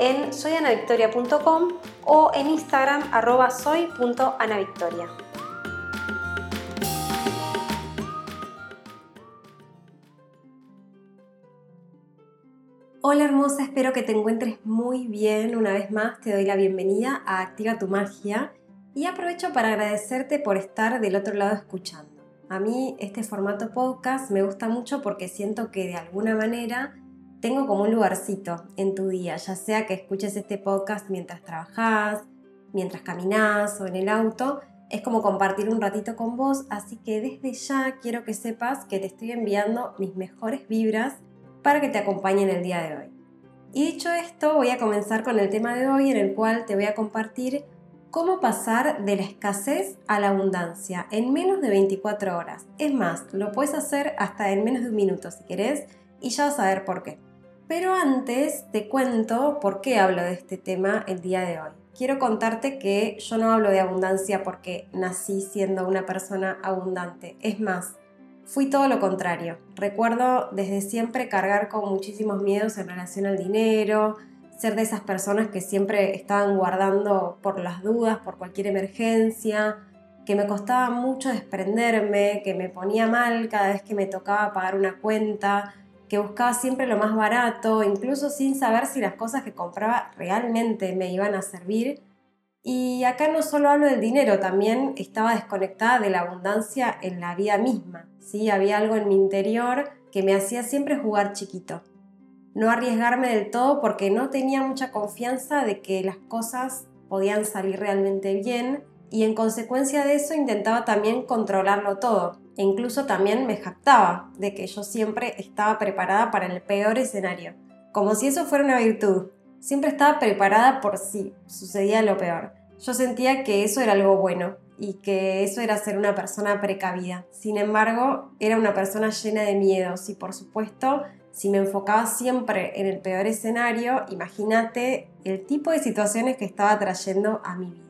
en soyanavictoria.com o en Instagram arroba soy.anavictoria. Hola hermosa, espero que te encuentres muy bien. Una vez más te doy la bienvenida a Activa tu Magia y aprovecho para agradecerte por estar del otro lado escuchando. A mí este formato podcast me gusta mucho porque siento que de alguna manera tengo como un lugarcito en tu día, ya sea que escuches este podcast mientras trabajas, mientras caminas o en el auto, es como compartir un ratito con vos, así que desde ya quiero que sepas que te estoy enviando mis mejores vibras para que te acompañen el día de hoy. Y dicho esto, voy a comenzar con el tema de hoy en el cual te voy a compartir cómo pasar de la escasez a la abundancia en menos de 24 horas. Es más, lo puedes hacer hasta en menos de un minuto si querés y ya vas a ver por qué. Pero antes te cuento por qué hablo de este tema el día de hoy. Quiero contarte que yo no hablo de abundancia porque nací siendo una persona abundante. Es más, fui todo lo contrario. Recuerdo desde siempre cargar con muchísimos miedos en relación al dinero, ser de esas personas que siempre estaban guardando por las dudas, por cualquier emergencia, que me costaba mucho desprenderme, que me ponía mal cada vez que me tocaba pagar una cuenta, que buscaba siempre lo más barato, incluso sin saber si las cosas que compraba realmente me iban a servir. Y acá no solo hablo del dinero, también estaba desconectada de la abundancia en la vida misma. ¿sí? Había algo en mi interior que me hacía siempre jugar chiquito. No arriesgarme del todo porque no tenía mucha confianza de que las cosas podían salir realmente bien y en consecuencia de eso intentaba también controlarlo todo e incluso también me jactaba de que yo siempre estaba preparada para el peor escenario, como si eso fuera una virtud. Siempre estaba preparada por si sucedía lo peor. Yo sentía que eso era algo bueno y que eso era ser una persona precavida. Sin embargo, era una persona llena de miedos y por supuesto, si me enfocaba siempre en el peor escenario, imagínate el tipo de situaciones que estaba trayendo a mi vida.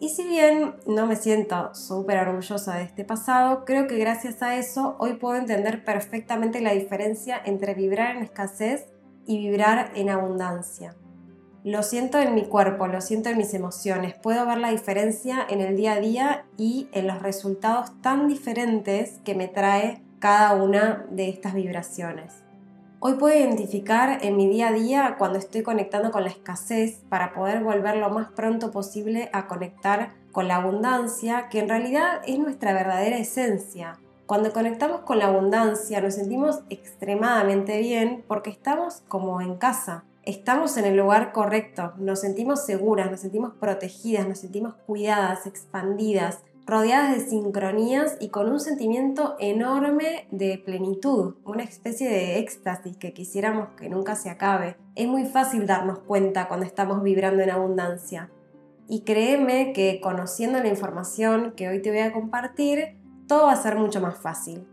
Y si bien no me siento súper orgullosa de este pasado, creo que gracias a eso hoy puedo entender perfectamente la diferencia entre vibrar en escasez y vibrar en abundancia. Lo siento en mi cuerpo, lo siento en mis emociones, puedo ver la diferencia en el día a día y en los resultados tan diferentes que me trae cada una de estas vibraciones. Hoy puedo identificar en mi día a día cuando estoy conectando con la escasez para poder volver lo más pronto posible a conectar con la abundancia, que en realidad es nuestra verdadera esencia. Cuando conectamos con la abundancia nos sentimos extremadamente bien porque estamos como en casa, estamos en el lugar correcto, nos sentimos seguras, nos sentimos protegidas, nos sentimos cuidadas, expandidas, rodeadas de sincronías y con un sentimiento enorme de plenitud, una especie de éxtasis que quisiéramos que nunca se acabe. Es muy fácil darnos cuenta cuando estamos vibrando en abundancia. Y créeme que conociendo la información que hoy te voy a compartir, todo va a ser mucho más fácil.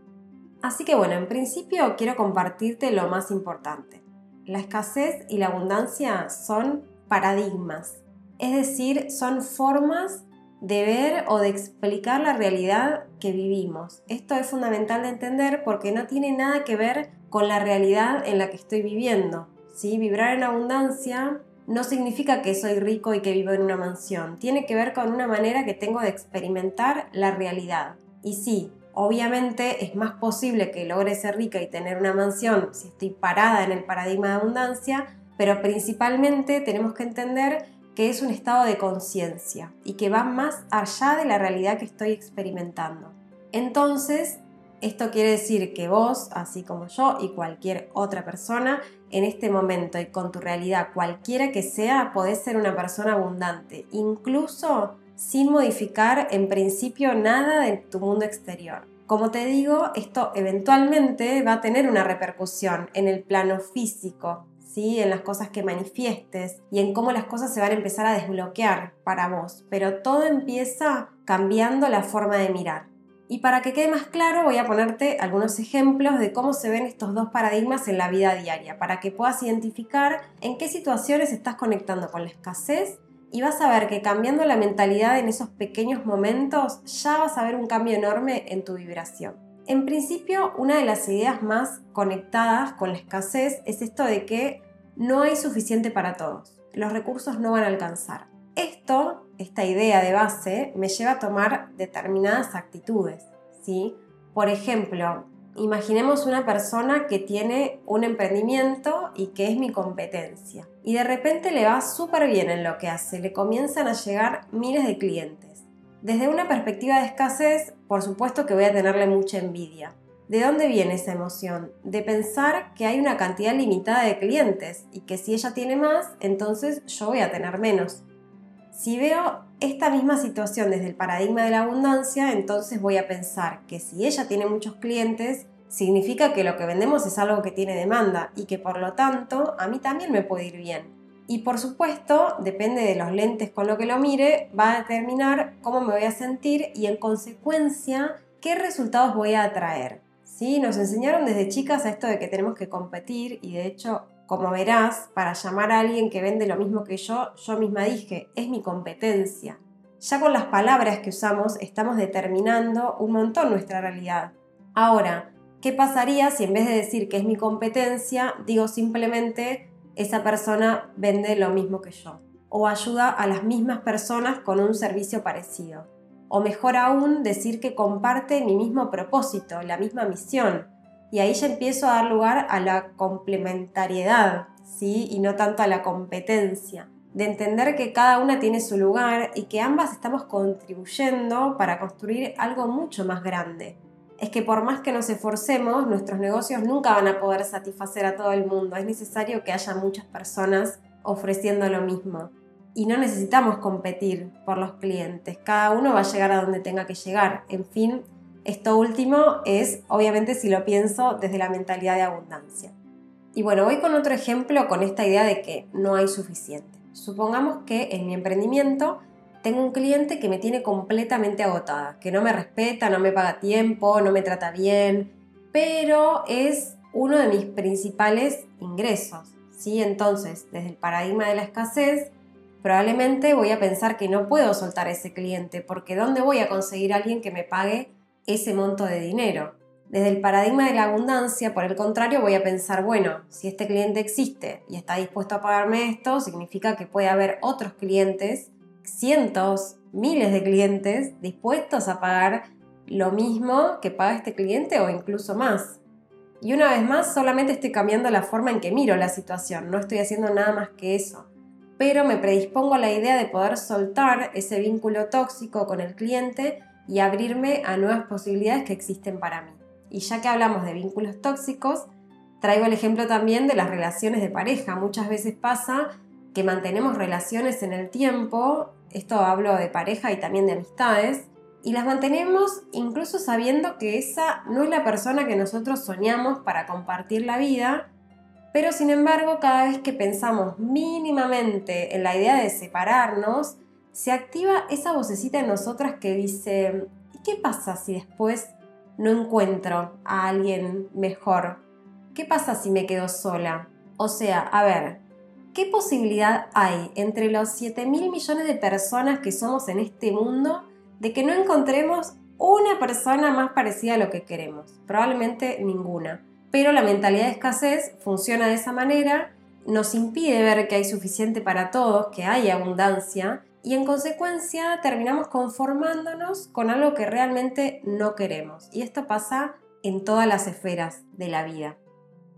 Así que bueno, en principio quiero compartirte lo más importante. La escasez y la abundancia son paradigmas, es decir, son formas de ver o de explicar la realidad que vivimos. Esto es fundamental de entender porque no tiene nada que ver con la realidad en la que estoy viviendo. ¿sí? Vibrar en abundancia no significa que soy rico y que vivo en una mansión. Tiene que ver con una manera que tengo de experimentar la realidad. Y sí, obviamente es más posible que logre ser rica y tener una mansión si estoy parada en el paradigma de abundancia, pero principalmente tenemos que entender que es un estado de conciencia y que va más allá de la realidad que estoy experimentando. Entonces, esto quiere decir que vos, así como yo y cualquier otra persona, en este momento y con tu realidad, cualquiera que sea, podés ser una persona abundante, incluso sin modificar en principio nada de tu mundo exterior. Como te digo, esto eventualmente va a tener una repercusión en el plano físico, en las cosas que manifiestes y en cómo las cosas se van a empezar a desbloquear para vos. Pero todo empieza cambiando la forma de mirar. Y para que quede más claro, voy a ponerte algunos ejemplos de cómo se ven estos dos paradigmas en la vida diaria, para que puedas identificar en qué situaciones estás conectando con la escasez y vas a ver que cambiando la mentalidad en esos pequeños momentos ya vas a ver un cambio enorme en tu vibración. En principio, una de las ideas más conectadas con la escasez es esto de que no hay suficiente para todos. Los recursos no van a alcanzar. Esto, esta idea de base, me lleva a tomar determinadas actitudes. ¿sí? Por ejemplo, imaginemos una persona que tiene un emprendimiento y que es mi competencia. Y de repente le va súper bien en lo que hace, le comienzan a llegar miles de clientes. Desde una perspectiva de escasez, por supuesto que voy a tenerle mucha envidia. ¿De dónde viene esa emoción? De pensar que hay una cantidad limitada de clientes y que si ella tiene más, entonces yo voy a tener menos. Si veo esta misma situación desde el paradigma de la abundancia, entonces voy a pensar que si ella tiene muchos clientes, significa que lo que vendemos es algo que tiene demanda y que por lo tanto a mí también me puede ir bien. Y por supuesto, depende de los lentes con lo que lo mire, va a determinar cómo me voy a sentir y en consecuencia qué resultados voy a atraer. ¿Sí? Nos enseñaron desde chicas a esto de que tenemos que competir y de hecho como verás, para llamar a alguien que vende lo mismo que yo, yo misma dije, es mi competencia. Ya con las palabras que usamos estamos determinando un montón nuestra realidad. Ahora, ¿qué pasaría si en vez de decir que es mi competencia, digo simplemente esa persona vende lo mismo que yo? O ayuda a las mismas personas con un servicio parecido. O mejor aún, decir que comparte mi mismo propósito, la misma misión, y ahí ya empiezo a dar lugar a la complementariedad, ¿sí? Y no tanto a la competencia. De entender que cada una tiene su lugar y que ambas estamos contribuyendo para construir algo mucho más grande. Es que por más que nos esforcemos, nuestros negocios nunca van a poder satisfacer a todo el mundo. Es necesario que haya muchas personas ofreciendo lo mismo. Y no necesitamos competir por los clientes. Cada uno va a llegar a donde tenga que llegar. En fin, esto último es, obviamente, si lo pienso desde la mentalidad de abundancia. Y bueno, voy con otro ejemplo con esta idea de que no hay suficiente. Supongamos que en mi emprendimiento tengo un cliente que me tiene completamente agotada, que no me respeta, no me paga tiempo, no me trata bien, pero es uno de mis principales ingresos. ¿sí? Entonces, desde el paradigma de la escasez, probablemente voy a pensar que no puedo soltar a ese cliente, porque ¿dónde voy a conseguir alguien que me pague ese monto de dinero. Desde el paradigma de la abundancia, por el contrario, voy a pensar, bueno, si este cliente existe y está dispuesto a pagarme esto, significa que puede haber otros clientes, cientos, miles de clientes dispuestos a pagar lo mismo que paga este cliente o incluso más. Y una vez más, solamente estoy cambiando la forma en que miro la situación, no estoy haciendo nada más que eso. Pero me predispongo a la idea de poder soltar ese vínculo tóxico con el cliente y abrirme a nuevas posibilidades que existen para mí. Y ya que hablamos de vínculos tóxicos, traigo el ejemplo también de las relaciones de pareja. Muchas veces pasa que mantenemos relaciones en el tiempo, esto hablo de pareja y también de amistades, y las mantenemos incluso sabiendo que esa no es la persona que nosotros soñamos para compartir la vida, pero sin embargo cada vez que pensamos mínimamente en la idea de separarnos, se activa esa vocecita en nosotras que dice, ¿y qué pasa si después no encuentro a alguien mejor? ¿Qué pasa si me quedo sola? O sea, a ver, ¿qué posibilidad hay entre los 7 mil millones de personas que somos en este mundo de que no encontremos una persona más parecida a lo que queremos? Probablemente ninguna. Pero la mentalidad de escasez funciona de esa manera, nos impide ver que hay suficiente para todos, que hay abundancia y en consecuencia terminamos conformándonos con algo que realmente no queremos. Y esto pasa en todas las esferas de la vida.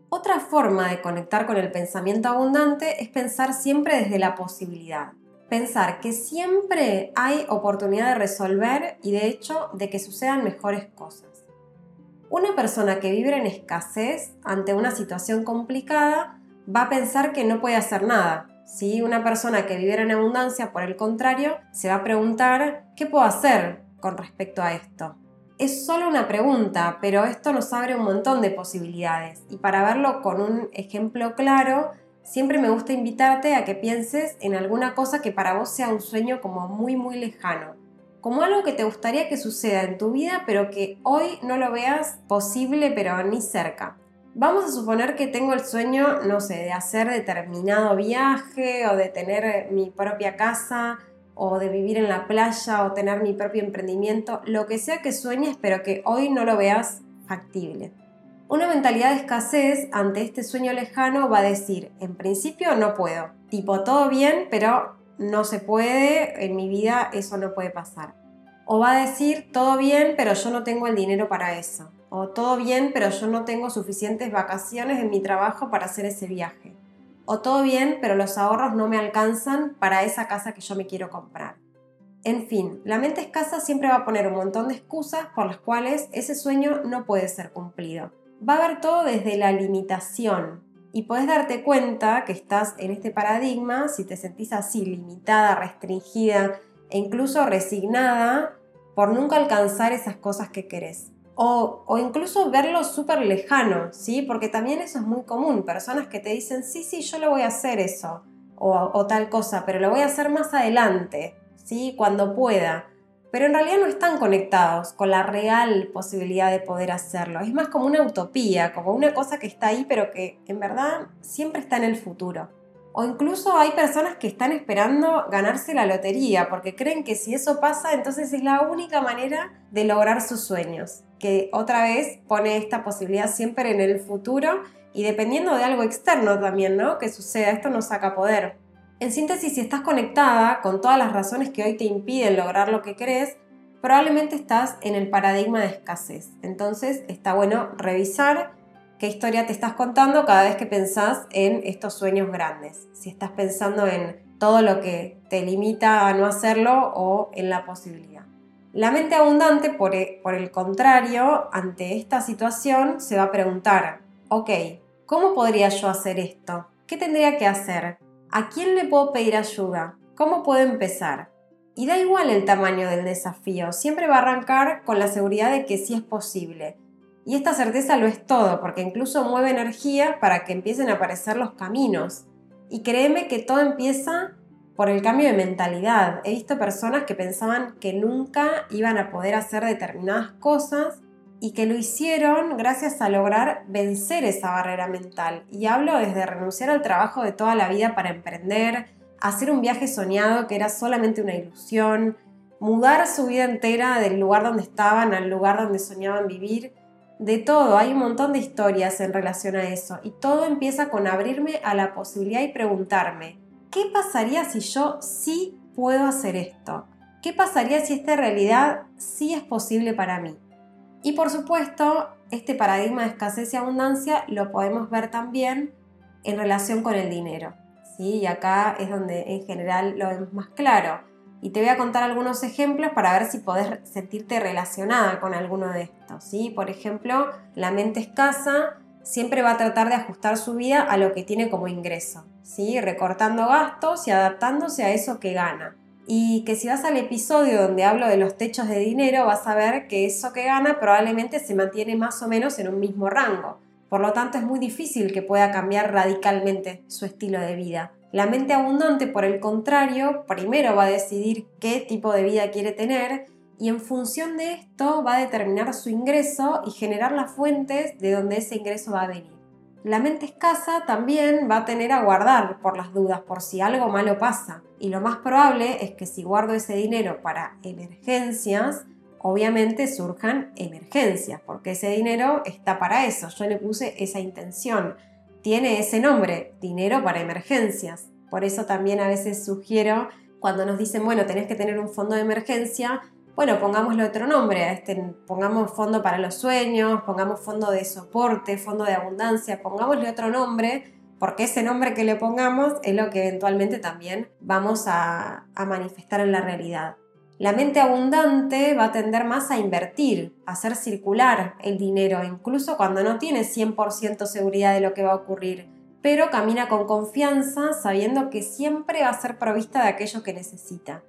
Otra forma de conectar con el pensamiento abundante es pensar siempre desde la posibilidad. Pensar que siempre hay oportunidad de resolver y de hecho de que sucedan mejores cosas. Una persona que vive en escasez ante una situación complicada va a pensar que no puede hacer nada, si una persona que viviera en abundancia, por el contrario, se va a preguntar, ¿qué puedo hacer con respecto a esto? Es solo una pregunta, pero esto nos abre un montón de posibilidades. Y para verlo con un ejemplo claro, siempre me gusta invitarte a que pienses en alguna cosa que para vos sea un sueño como muy muy lejano, como algo que te gustaría que suceda en tu vida pero que hoy no lo veas posible pero ni cerca. Vamos a suponer que tengo el sueño, no sé, de hacer determinado viaje o de tener mi propia casa o de vivir en la playa o tener mi propio emprendimiento, lo que sea que sueñes pero que hoy no lo veas factible. Una mentalidad de escasez ante este sueño lejano va a decir, en principio no puedo, tipo todo bien, pero no se puede, en mi vida eso no puede pasar. O va a decir, todo bien, pero yo no tengo el dinero para eso. O todo bien, pero yo no tengo suficientes vacaciones en mi trabajo para hacer ese viaje. O todo bien, pero los ahorros no me alcanzan para esa casa que yo me quiero comprar. En fin, la mente escasa siempre va a poner un montón de excusas por las cuales ese sueño no puede ser cumplido va a ver todo desde la limitación. Y puedes darte cuenta que estás en este paradigma si te sentís así, limitada, restringida e incluso resignada por nunca alcanzar esas cosas que querés. O, o incluso verlo súper lejano, ¿sí? Porque también eso es muy común. Personas que te dicen, sí, sí, yo lo voy a hacer eso. O, o tal cosa, pero lo voy a hacer más adelante, ¿sí? Cuando pueda pero en realidad no están conectados con la real posibilidad de poder hacerlo. Es más como una utopía, como una cosa que está ahí, pero que en verdad siempre está en el futuro. O incluso hay personas que están esperando ganarse la lotería porque creen que si eso pasa, entonces es la única manera de lograr sus sueños. Que otra vez pone esta posibilidad siempre en el futuro y dependiendo de algo externo también, ¿no? Que suceda, esto nos saca poder. En síntesis, si estás conectada con todas las razones que hoy te impiden lograr lo que querés, probablemente estás en el paradigma de escasez. Entonces está bueno revisar qué historia te estás contando cada vez que pensás en estos sueños grandes. Si estás pensando en todo lo que te limita a no hacerlo o en la posibilidad. La mente abundante, por, e, por el contrario, ante esta situación se va a preguntar, ok, ¿cómo podría yo hacer esto? ¿Qué tendría que hacer? ¿A quién le puedo pedir ayuda? ¿Cómo puedo empezar? Y da igual el tamaño del desafío, siempre va a arrancar con la seguridad de que sí es posible. Y esta certeza lo es todo, porque incluso mueve energía para que empiecen a aparecer los caminos. Y créeme que todo empieza por el cambio de mentalidad. He visto personas que pensaban que nunca iban a poder hacer determinadas cosas y que lo hicieron gracias a lograr vencer esa barrera mental. Y hablo desde renunciar al trabajo de toda la vida para emprender, hacer un viaje soñado que era solamente una ilusión, mudar su vida entera del lugar donde estaban al lugar donde soñaban vivir. De todo, hay un montón de historias en relación a eso y todo empieza con abrirme a la posibilidad y preguntarme, ¿qué pasaría si yo sí puedo hacer esto? ¿Qué pasaría si esta realidad sí es posible para mí? Y por supuesto, este paradigma de escasez y abundancia lo podemos ver también en relación con el dinero. ¿sí? Y acá es donde en general lo vemos más claro. Y te voy a contar algunos ejemplos para ver si podés sentirte relacionada con alguno de estos. ¿sí? Por ejemplo, la mente escasa siempre va a tratar de ajustar su vida a lo que tiene como ingreso, ¿sí? recortando gastos y adaptándose a eso que gana y que si vas al episodio donde hablo de los techos de dinero vas a ver que eso que gana probablemente se mantiene más o menos en un mismo rango. Por lo tanto es muy difícil que pueda cambiar radicalmente su estilo de vida. La mente abundante, por el contrario, primero va a decidir qué tipo de vida quiere tener y en función de esto va a determinar su ingreso y generar las fuentes de donde ese ingreso va a venir. La mente escasa también va a tener a guardar por las dudas, por si algo malo pasa. Y lo más probable es que si guardo ese dinero para emergencias, obviamente surjan emergencias, porque ese dinero está para eso. Yo le puse esa intención. Tiene ese nombre, dinero para emergencias. Por eso también a veces sugiero, cuando nos dicen, bueno, tenés que tener un fondo de emergencia, bueno, pongámosle otro nombre, este, pongamos fondo para los sueños, pongamos fondo de soporte, fondo de abundancia, pongámosle otro nombre, porque ese nombre que le pongamos es lo que eventualmente también vamos a, a manifestar en la realidad. La mente abundante va a tender más a invertir, a hacer circular el dinero, incluso cuando no tiene 100% seguridad de lo que va a ocurrir, pero camina con confianza sabiendo que siempre va a ser provista de aquello que necesita.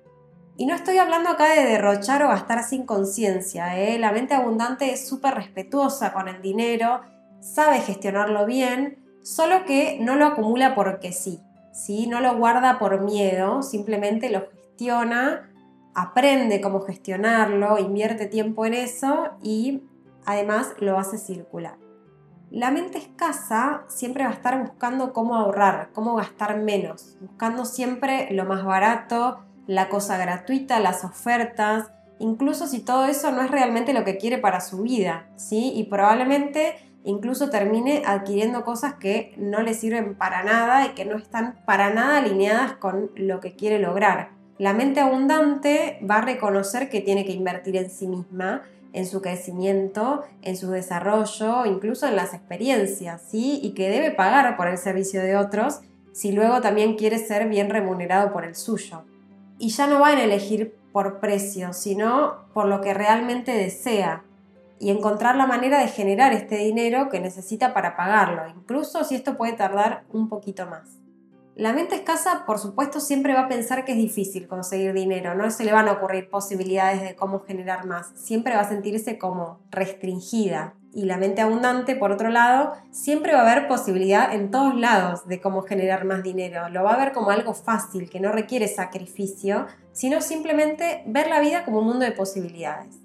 Y no estoy hablando acá de derrochar o gastar sin conciencia. ¿eh? La mente abundante es súper respetuosa con el dinero, sabe gestionarlo bien solo que no lo acumula porque sí, ¿sí? no lo guarda por miedo, simplemente lo gestiona, aprende cómo gestionarlo, invierte tiempo en eso y además lo hace circular. La mente escasa siempre va a estar buscando cómo ahorrar, cómo gastar menos, buscando siempre lo más barato, la cosa gratuita, las ofertas, incluso si todo eso no es realmente lo que quiere para su vida, ¿sí? Y probablemente incluso termine adquiriendo cosas que no le sirven para nada y que no están para nada alineadas con lo que quiere lograr. La mente abundante va a reconocer que tiene que invertir en sí misma, en su crecimiento, en su desarrollo, incluso en las experiencias, ¿sí? Y que debe pagar por el servicio de otros si luego también quiere ser bien remunerado por el suyo y ya no va a elegir por precio, sino por lo que realmente desea y encontrar la manera de generar este dinero que necesita para pagarlo, incluso si esto puede tardar un poquito más. La mente escasa, por supuesto, siempre va a pensar que es difícil conseguir dinero, no se le van a ocurrir posibilidades de cómo generar más, siempre va a sentirse como restringida, y la mente abundante, por otro lado, siempre va a haber posibilidad en todos lados de cómo generar más dinero. Lo va a ver como algo fácil, que no requiere sacrificio, sino simplemente ver la vida como un mundo de posibilidades.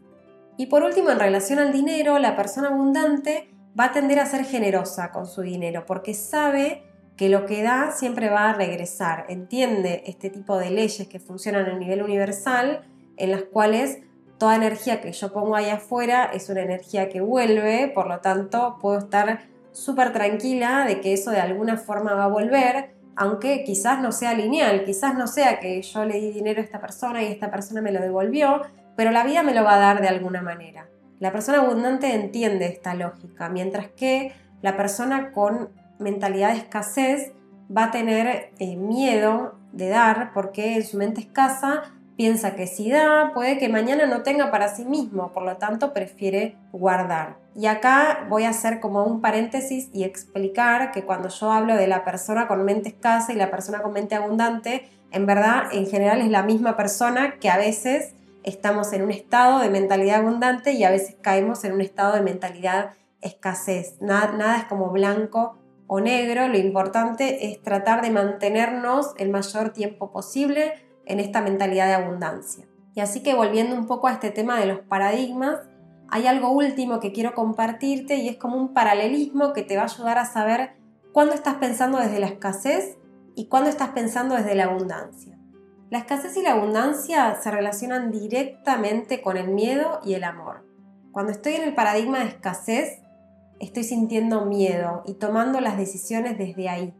Y por último, en relación al dinero, la persona abundante va a tender a ser generosa con su dinero, porque sabe que lo que da siempre va a regresar. Entiende este tipo de leyes que funcionan a nivel universal, en las cuales toda energía que yo pongo ahí afuera es una energía que vuelve, por lo tanto puedo estar súper tranquila de que eso de alguna forma va a volver, aunque quizás no sea lineal, quizás no sea que yo le di dinero a esta persona y esta persona me lo devolvió, pero la vida me lo va a dar de alguna manera. La persona abundante entiende esta lógica, mientras que la persona con mentalidad de escasez va a tener eh, miedo de dar porque en su mente escasa Piensa que si da, puede que mañana no tenga para sí mismo, por lo tanto prefiere guardar. Y acá voy a hacer como un paréntesis y explicar que cuando yo hablo de la persona con mente escasa y la persona con mente abundante, en verdad en general es la misma persona que a veces estamos en un estado de mentalidad abundante y a veces caemos en un estado de mentalidad escasez. Nada, nada es como blanco o negro, lo importante es tratar de mantenernos el mayor tiempo posible en esta mentalidad de abundancia. Y así que volviendo un poco a este tema de los paradigmas, hay algo último que quiero compartirte y es como un paralelismo que te va a ayudar a saber cuándo estás pensando desde la escasez y cuándo estás pensando desde la abundancia. La escasez y la abundancia se relacionan directamente con el miedo y el amor. Cuando estoy en el paradigma de escasez, estoy sintiendo miedo y tomando las decisiones desde ahí.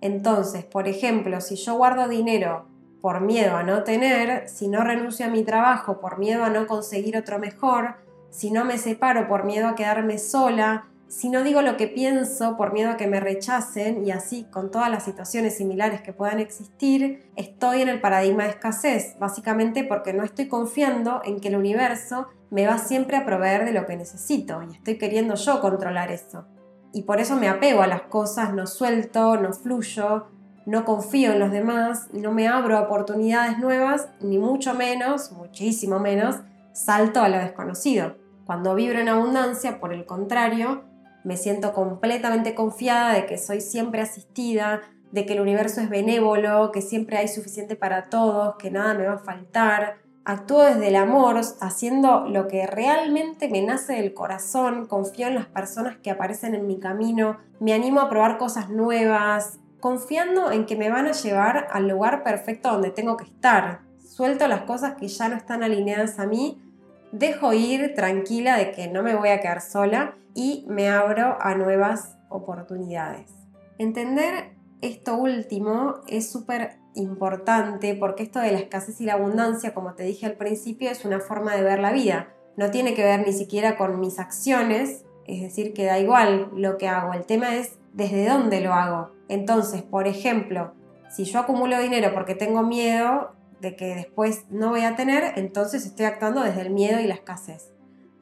Entonces, por ejemplo, si yo guardo dinero por miedo a no tener, si no renuncio a mi trabajo por miedo a no conseguir otro mejor, si no me separo por miedo a quedarme sola, si no digo lo que pienso por miedo a que me rechacen y así con todas las situaciones similares que puedan existir, estoy en el paradigma de escasez, básicamente porque no estoy confiando en que el universo me va siempre a proveer de lo que necesito y estoy queriendo yo controlar eso. Y por eso me apego a las cosas, no suelto, no fluyo, no confío en los demás, no me abro a oportunidades nuevas, ni mucho menos, muchísimo menos, salto a lo desconocido. Cuando vibro en abundancia, por el contrario, me siento completamente confiada de que soy siempre asistida, de que el universo es benévolo, que siempre hay suficiente para todos, que nada me va a faltar. Actúo desde el amor, haciendo lo que realmente me nace del corazón, confío en las personas que aparecen en mi camino, me animo a probar cosas nuevas, confiando en que me van a llevar al lugar perfecto donde tengo que estar. Suelto las cosas que ya no están alineadas a mí, dejo ir tranquila de que no me voy a quedar sola y me abro a nuevas oportunidades. Entender esto último es súper importante porque esto de la escasez y la abundancia, como te dije al principio, es una forma de ver la vida. No tiene que ver ni siquiera con mis acciones, es decir, que da igual lo que hago. El tema es desde dónde lo hago. Entonces, por ejemplo, si yo acumulo dinero porque tengo miedo de que después no voy a tener, entonces estoy actuando desde el miedo y la escasez.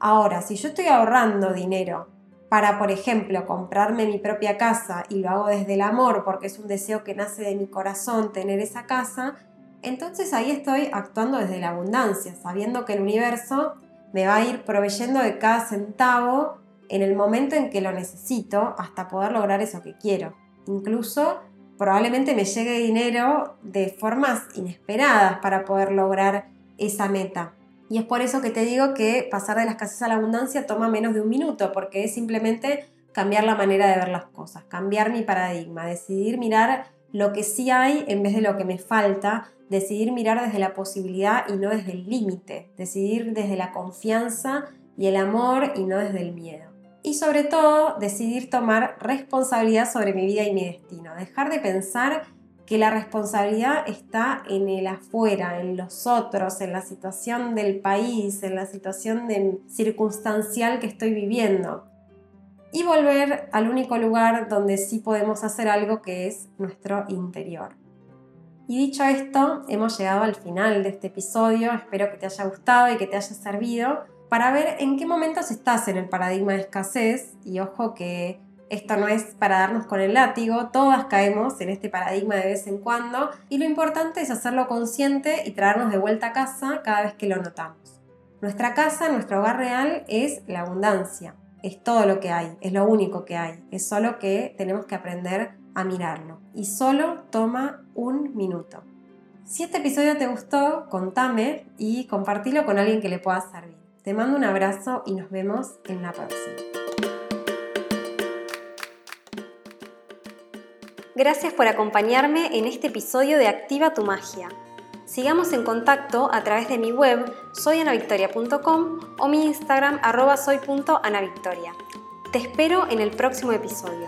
Ahora, si yo estoy ahorrando dinero para, por ejemplo, comprarme mi propia casa y lo hago desde el amor porque es un deseo que nace de mi corazón tener esa casa, entonces ahí estoy actuando desde la abundancia, sabiendo que el universo me va a ir proveyendo de cada centavo en el momento en que lo necesito hasta poder lograr eso que quiero. Incluso probablemente me llegue dinero de formas inesperadas para poder lograr esa meta. Y es por eso que te digo que pasar de la escasez a la abundancia toma menos de un minuto, porque es simplemente cambiar la manera de ver las cosas, cambiar mi paradigma, decidir mirar lo que sí hay en vez de lo que me falta, decidir mirar desde la posibilidad y no desde el límite, decidir desde la confianza y el amor y no desde el miedo. Y sobre todo, decidir tomar responsabilidad sobre mi vida y mi destino, dejar de pensar que la responsabilidad está en el afuera, en los otros, en la situación del país, en la situación circunstancial que estoy viviendo. Y volver al único lugar donde sí podemos hacer algo que es nuestro interior. Y dicho esto, hemos llegado al final de este episodio, espero que te haya gustado y que te haya servido para ver en qué momentos estás en el paradigma de escasez y ojo que esto no es para darnos con el látigo, todas caemos en este paradigma de vez en cuando y lo importante es hacerlo consciente y traernos de vuelta a casa cada vez que lo notamos. Nuestra casa, nuestro hogar real es la abundancia, es todo lo que hay, es lo único que hay, es solo que tenemos que aprender a mirarlo y solo toma un minuto. Si este episodio te gustó, contame y compartilo con alguien que le pueda servir. Te mando un abrazo y nos vemos en la próxima. Gracias por acompañarme en este episodio de Activa tu Magia. Sigamos en contacto a través de mi web soyanavictoria.com o mi Instagram arroba soy.anavictoria. Te espero en el próximo episodio.